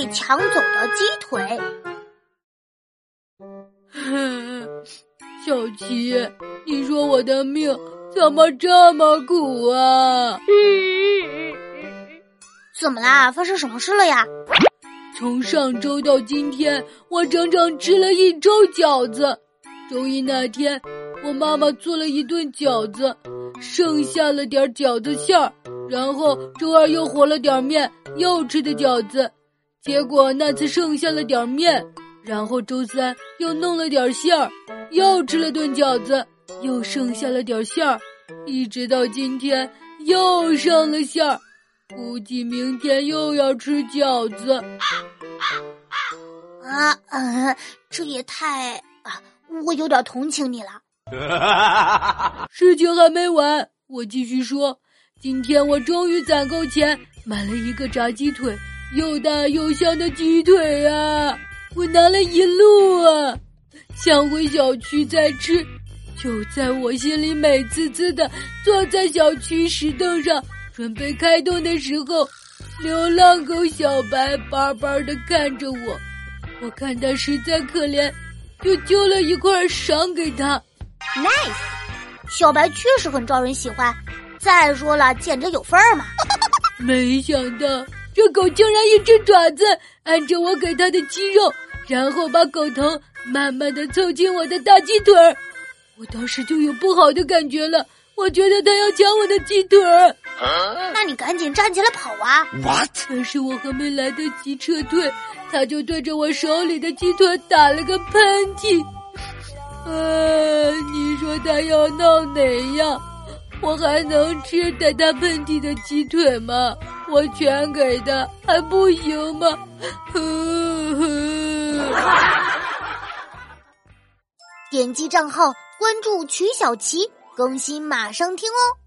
被抢走的鸡腿。小琪，你说我的命怎么这么苦啊？怎么啦？发生什么事了呀？从上周到今天，我整整吃了一周饺子。周一那天，我妈妈做了一顿饺子，剩下了点饺子馅儿。然后周二又和了点面，又吃的饺子。结果那次剩下了点面。然后周三又弄了点馅儿，又吃了顿饺子，又剩下了点馅儿。一直到今天又剩了馅儿，估计明天又要吃饺子。啊，嗯，这也太……啊，我有点同情你了。事情还没完，我继续说。今天我终于攒够钱，买了一个炸鸡腿，又大又香的鸡腿啊！我拿了一路啊，想回小区再吃。就在我心里美滋滋的坐在小区石凳上准备开动的时候，流浪狗小白巴巴的看着我。我看它实在可怜，就揪了一块赏给他。Nice，小白确实很招人喜欢。再说了，捡着有份儿嘛。没想到这狗竟然一只爪子按着我给它的肌肉，然后把狗头慢慢的凑近我的大鸡腿儿。我当时就有不好的感觉了，我觉得它要抢我的鸡腿儿。那你赶紧站起来跑啊！What？但是我还没来得及撤退，它就对着我手里的鸡腿打了个喷嚏。呃，你说它要闹哪样？我还能吃带它喷嚏的鸡腿吗？我全给它还不行吗？点击账号关注曲小琪，更新马上听哦。